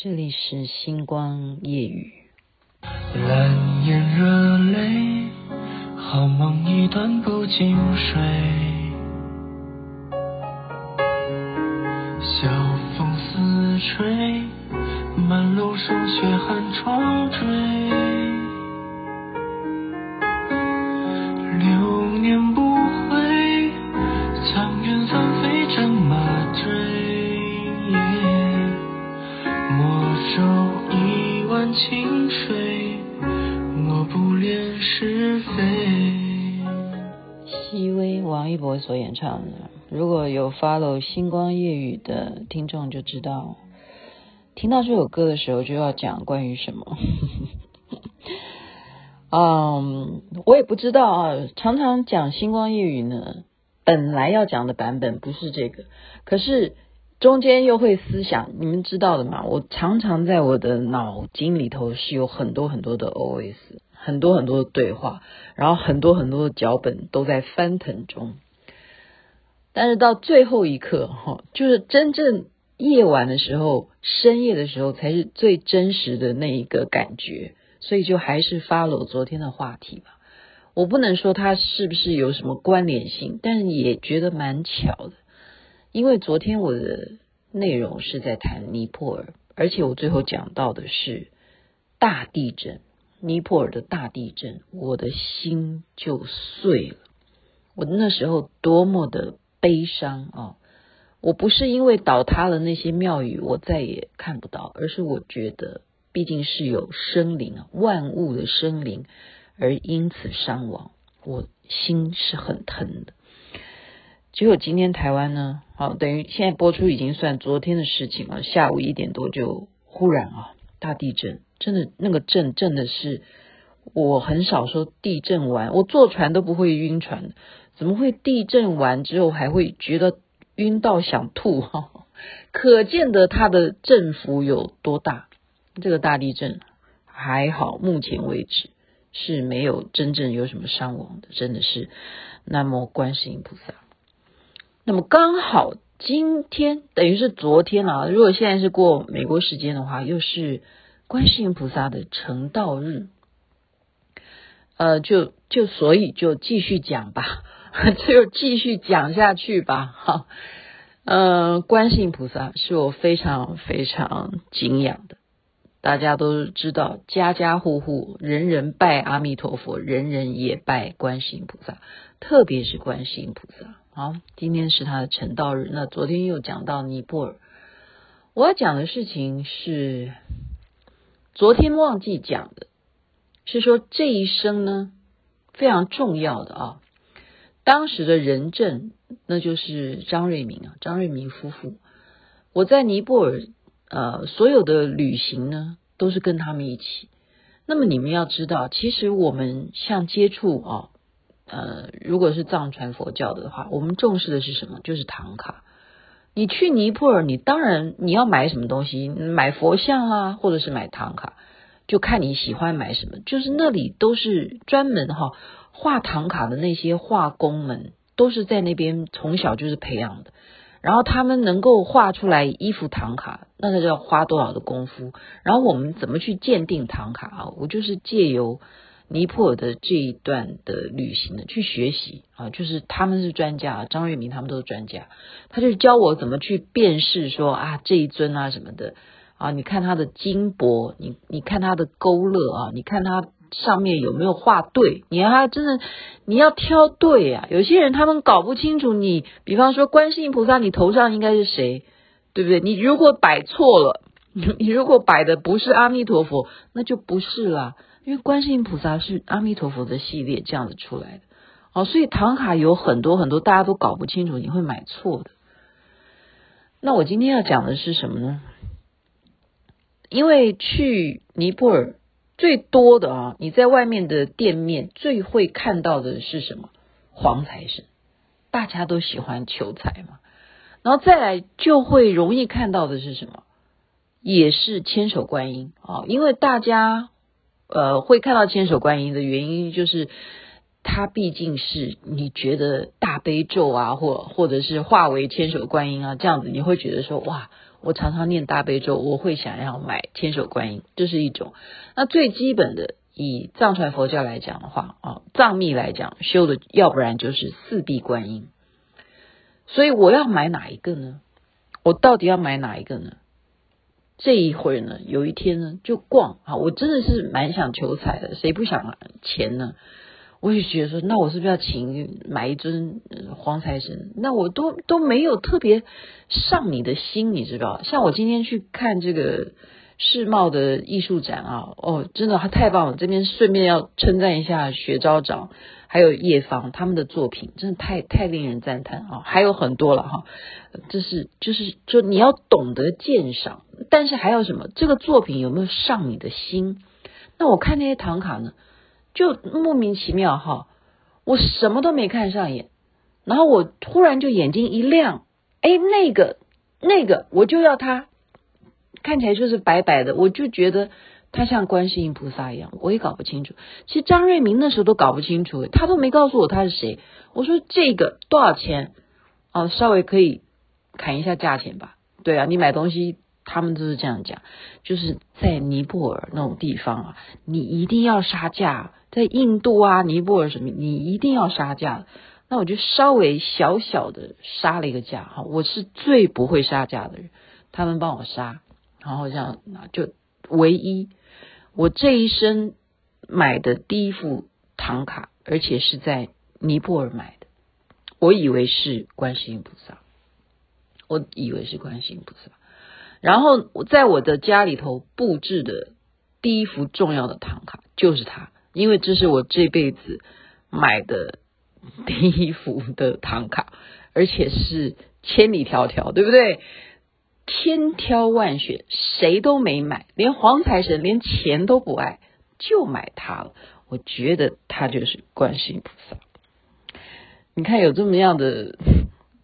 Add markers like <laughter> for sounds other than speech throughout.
这里是星光夜雨。蓝眼热泪，好梦一段不经睡。晓风似吹，满楼霜雪寒窗坠。所演唱的，如果有 follow 星光夜语的听众就知道，听到这首歌的时候就要讲关于什么。嗯，我也不知道啊。常常讲星光夜语呢，本来要讲的版本不是这个，可是中间又会思想，你们知道的嘛？我常常在我的脑筋里头是有很多很多的 OS，很多很多的对话，然后很多很多的脚本都在翻腾中。但是到最后一刻，哈，就是真正夜晚的时候，深夜的时候，才是最真实的那一个感觉。所以就还是 follow 昨天的话题吧。我不能说它是不是有什么关联性，但是也觉得蛮巧的。因为昨天我的内容是在谈尼泊尔，而且我最后讲到的是大地震，尼泊尔的大地震，我的心就碎了。我那时候多么的。悲伤啊！我不是因为倒塌了那些庙宇，我再也看不到，而是我觉得毕竟是有生灵啊，万物的生灵，而因此伤亡，我心是很疼的。结果今天台湾呢，好，等于现在播出已经算昨天的事情了。下午一点多就忽然啊，大地震，真的那个震震的是，我很少说地震完，我坐船都不会晕船。怎么会地震完之后还会觉得晕到想吐？哈，<laughs> 可见得它的振幅有多大。这个大地震还好，目前为止是没有真正有什么伤亡的，真的是。南无观世音菩萨。那么刚好今天等于是昨天啊，如果现在是过美国时间的话，又是观世音菩萨的成道日。呃，就就所以就继续讲吧。<laughs> 就继续讲下去吧，哈，呃，观世音菩萨是我非常非常敬仰的，大家都知道，家家户户人人拜阿弥陀佛，人人也拜观世音菩萨，特别是观世音菩萨。好，今天是他的成道日，那昨天又讲到尼泊尔，我要讲的事情是昨天忘记讲的，是说这一生呢非常重要的啊。当时的人证，那就是张瑞敏啊，张瑞敏夫妇。我在尼泊尔，呃，所有的旅行呢，都是跟他们一起。那么你们要知道，其实我们像接触啊，呃，如果是藏传佛教的话，我们重视的是什么？就是唐卡。你去尼泊尔，你当然你要买什么东西，买佛像啊，或者是买唐卡，就看你喜欢买什么。就是那里都是专门哈。画唐卡的那些画工们都是在那边从小就是培养的，然后他们能够画出来一幅唐卡，那个要花多少的功夫？然后我们怎么去鉴定唐卡啊？我就是借由尼泊尔的这一段的旅行的去学习啊，就是他们是专家，张月明他们都是专家，他就教我怎么去辨识说啊这一尊啊什么的啊，你看他的金箔，你你看他的勾勒啊，你看他。上面有没有画对？你还真的你要挑对啊！有些人他们搞不清楚你，比方说观世音菩萨，你头上应该是谁，对不对？你如果摆错了，<laughs> 你如果摆的不是阿弥陀佛，那就不是啦。因为观世音菩萨是阿弥陀佛的系列这样子出来的，哦，所以唐卡有很多很多大家都搞不清楚，你会买错的。那我今天要讲的是什么呢？因为去尼泊尔。最多的啊，你在外面的店面最会看到的是什么？黄财神，大家都喜欢求财嘛。然后再来就会容易看到的是什么？也是千手观音啊，因为大家呃会看到千手观音的原因，就是它毕竟是你觉得大悲咒啊，或或者是化为千手观音啊这样子，你会觉得说哇，我常常念大悲咒，我会想要买千手观音，这是一种。那最基本的，以藏传佛教来讲的话啊，藏密来讲修的，要不然就是四臂观音。所以我要买哪一个呢？我到底要买哪一个呢？这一会儿呢，有一天呢，就逛啊，我真的是蛮想求财的，谁不想钱呢？我也觉得说，那我是不是要请买一尊黄财神？那我都都没有特别上你的心，你知道？像我今天去看这个世贸的艺术展啊，哦，真的他太棒了！这边顺便要称赞一下学昭长还有叶芳他们的作品，真的太太令人赞叹啊！还有很多了哈，这是就是就你要懂得鉴赏，但是还有什么？这个作品有没有上你的心？那我看那些唐卡呢？就莫名其妙哈，我什么都没看上眼，然后我突然就眼睛一亮，哎，那个那个我就要它，看起来就是白白的，我就觉得它像观世音菩萨一样，我也搞不清楚。其实张瑞明那时候都搞不清楚，他都没告诉我他是谁。我说这个多少钱？哦，稍微可以砍一下价钱吧。对啊，你买东西。他们都是这样讲，就是在尼泊尔那种地方啊，你一定要杀价；在印度啊、尼泊尔什么，你一定要杀价。那我就稍微小小的杀了一个价哈，我是最不会杀价的人，他们帮我杀，然后这样就唯一我这一生买的第一副唐卡，而且是在尼泊尔买的，我以为是观世音菩萨，我以为是观世音菩萨。然后我在我的家里头布置的第一幅重要的唐卡就是它，因为这是我这辈子买的第一幅的唐卡，而且是千里迢迢，对不对？千挑万选，谁都没买，连黄财神连钱都不爱，就买它了。我觉得它就是观世音菩萨。你看有这么样的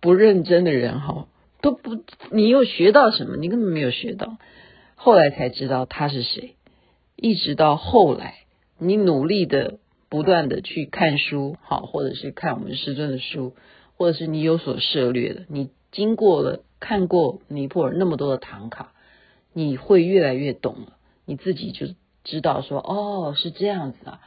不认真的人哈。都不，你又学到什么？你根本没有学到，后来才知道他是谁。一直到后来，你努力的、不断的去看书，好，或者是看我们师尊的书，或者是你有所涉猎的，你经过了看过尼泊尔那么多的唐卡，你会越来越懂了。你自己就知道说，哦，是这样子啊。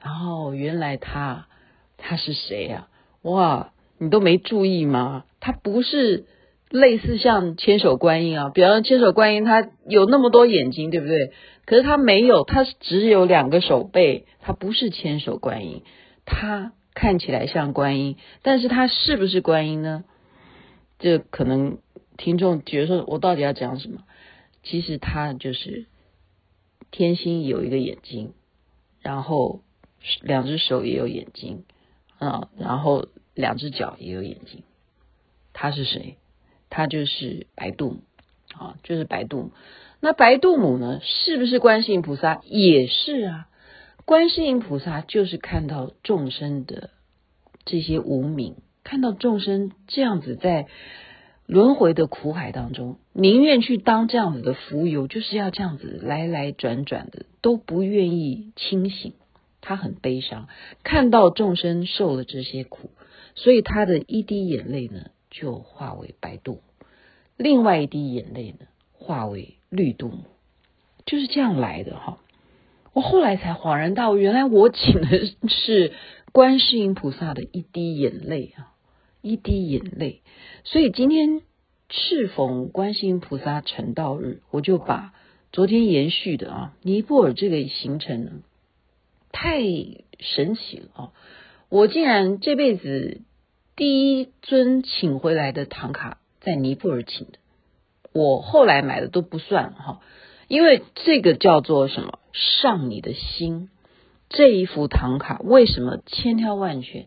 然后原来他他是谁呀？哇，你都没注意吗？他不是。类似像千手观音啊，比方千手观音，它有那么多眼睛，对不对？可是它没有，它只有两个手背，它不是千手观音。它看起来像观音，但是它是不是观音呢？这可能听众觉得说，我到底要讲什么？其实它就是天心有一个眼睛，然后两只手也有眼睛啊，然后两只脚也有眼睛。他是谁？他就是白度母啊，就是白度母。那白度母呢，是不是观世音菩萨？也是啊。观世音菩萨就是看到众生的这些无明，看到众生这样子在轮回的苦海当中，宁愿去当这样子的浮游，就是要这样子来来转转的，都不愿意清醒。他很悲伤，看到众生受了这些苦，所以他的一滴眼泪呢，就化为白度，另外一滴眼泪呢，化为绿度母，就是这样来的哈。我后来才恍然大悟，原来我请的是观世音菩萨的一滴眼泪啊，一滴眼泪。所以今天适逢观世音菩萨成道日，我就把昨天延续的啊尼泊尔这个行程呢，太神奇了啊！我竟然这辈子。第一尊请回来的唐卡在尼泊尔请的，我后来买的都不算哈，因为这个叫做什么上你的心，这一幅唐卡为什么千挑万选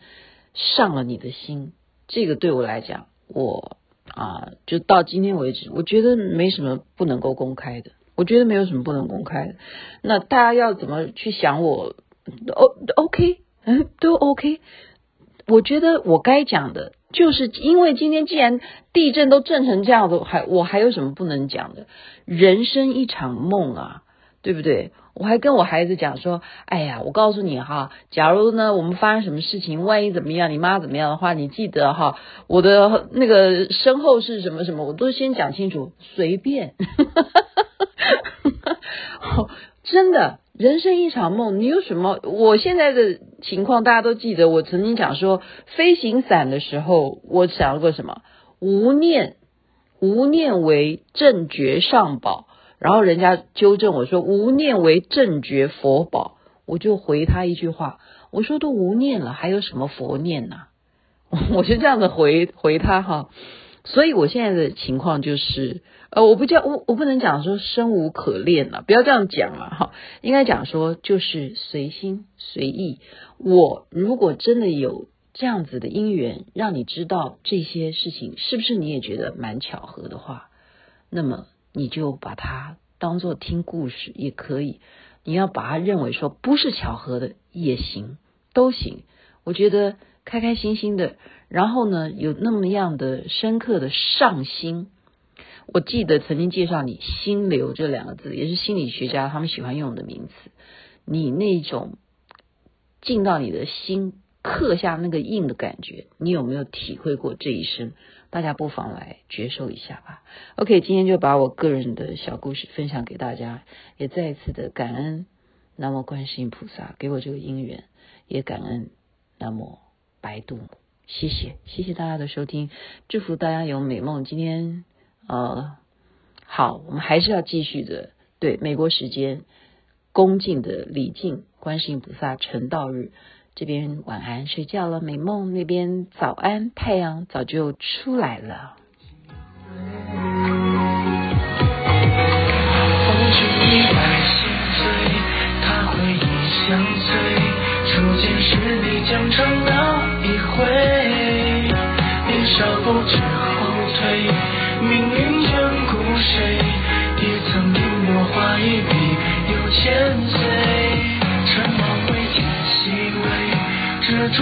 上了你的心？这个对我来讲，我啊就到今天为止，我觉得没什么不能够公开的，我觉得没有什么不能公开的。那大家要怎么去想我？O OK，嗯，都 OK。我觉得我该讲的，就是因为今天既然地震都震成这样子，还我还有什么不能讲的？人生一场梦啊，对不对？我还跟我孩子讲说，哎呀，我告诉你哈，假如呢我们发生什么事情，万一怎么样，你妈怎么样的话，你记得哈，我的那个身后是什么什么，我都先讲清楚，随便。<laughs> <laughs> 真的，人生一场梦，你有什么？我现在的情况大家都记得，我曾经讲说，飞行伞的时候，我想过什么？无念，无念为正觉上宝。然后人家纠正我说，无念为正觉佛宝。我就回他一句话，我说都无念了，还有什么佛念呢？<laughs> 我就这样子回回他哈。所以我现在的情况就是。呃，我不叫我，我不能讲说生无可恋了，不要这样讲了哈。应该讲说就是随心随意。我如果真的有这样子的因缘，让你知道这些事情，是不是你也觉得蛮巧合的话，那么你就把它当做听故事也可以。你要把它认为说不是巧合的也行，都行。我觉得开开心心的，然后呢，有那么样的深刻的上心。我记得曾经介绍你“心流”这两个字，也是心理学家他们喜欢用的名词。你那种进到你的心刻下那个印的感觉，你有没有体会过这一生？大家不妨来觉受一下吧。OK，今天就把我个人的小故事分享给大家，也再一次的感恩南无观世音菩萨给我这个因缘，也感恩南无白度母。谢谢，谢谢大家的收听，祝福大家有美梦。今天。呃，好，我们还是要继续的。对，美国时间恭敬的礼敬观世音菩萨成道日，这边晚安睡觉了，美梦那边早安，太阳早就出来了。风轻一带心醉，他回忆相随，初见时你将成哪一回？年少不知后退。命运眷顾谁？也曾因我画一笔又千岁。尘网未见细微，这烛